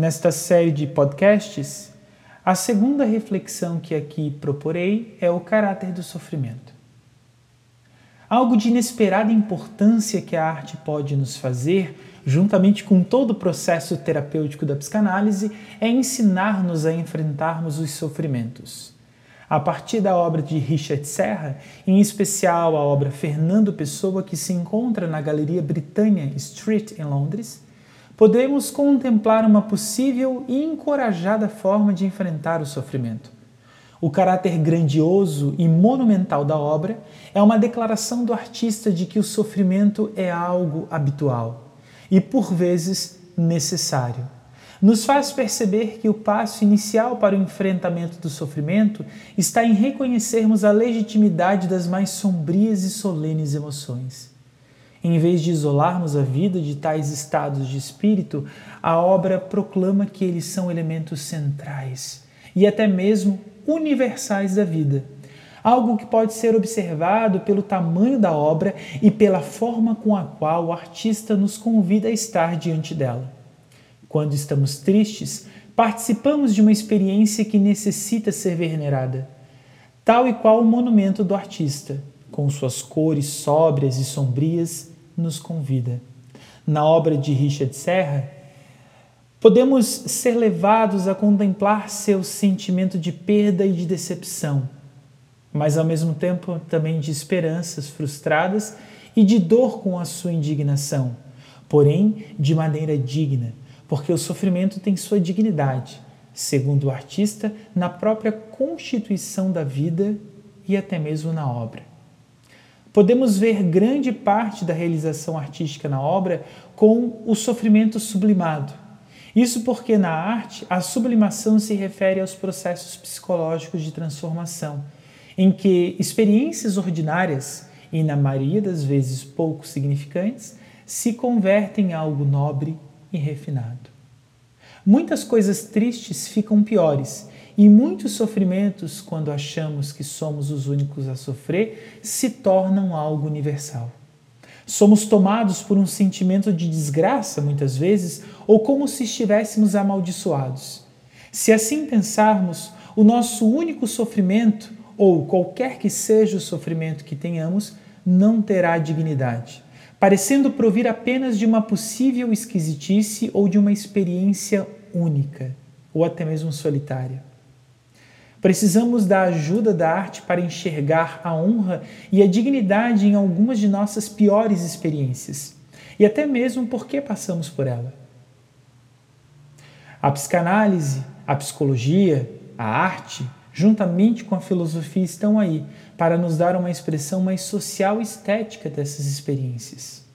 Nesta série de podcasts, a segunda reflexão que aqui proporei é o caráter do sofrimento. Algo de inesperada importância que a arte pode nos fazer, juntamente com todo o processo terapêutico da psicanálise, é ensinar-nos a enfrentarmos os sofrimentos. A partir da obra de Richard Serra, em especial a obra Fernando Pessoa, que se encontra na Galeria Britannia Street, em Londres, podemos contemplar uma possível e encorajada forma de enfrentar o sofrimento. O caráter grandioso e monumental da obra é uma declaração do artista de que o sofrimento é algo habitual e, por vezes, necessário. Nos faz perceber que o passo inicial para o enfrentamento do sofrimento está em reconhecermos a legitimidade das mais sombrias e solenes emoções. Em vez de isolarmos a vida de tais estados de espírito, a obra proclama que eles são elementos centrais e até mesmo universais da vida. Algo que pode ser observado pelo tamanho da obra e pela forma com a qual o artista nos convida a estar diante dela. Quando estamos tristes, participamos de uma experiência que necessita ser venerada, tal e qual o monumento do artista, com suas cores sóbrias e sombrias, nos convida. Na obra de Richard Serra, podemos ser levados a contemplar seu sentimento de perda e de decepção, mas ao mesmo tempo também de esperanças frustradas e de dor com a sua indignação, porém de maneira digna, porque o sofrimento tem sua dignidade, segundo o artista, na própria constituição da vida e até mesmo na obra podemos ver grande parte da realização artística na obra com o sofrimento sublimado. Isso porque na arte a sublimação se refere aos processos psicológicos de transformação, em que experiências ordinárias, e na maioria das vezes pouco significantes, se convertem em algo nobre e refinado. Muitas coisas tristes ficam piores e muitos sofrimentos, quando achamos que somos os únicos a sofrer, se tornam algo universal. Somos tomados por um sentimento de desgraça, muitas vezes, ou como se estivéssemos amaldiçoados. Se assim pensarmos, o nosso único sofrimento, ou qualquer que seja o sofrimento que tenhamos, não terá dignidade, parecendo provir apenas de uma possível esquisitice ou de uma experiência única, ou até mesmo solitária. Precisamos da ajuda da arte para enxergar a honra e a dignidade em algumas de nossas piores experiências e até mesmo por que passamos por ela. A psicanálise, a psicologia, a arte, juntamente com a filosofia, estão aí para nos dar uma expressão mais social e estética dessas experiências.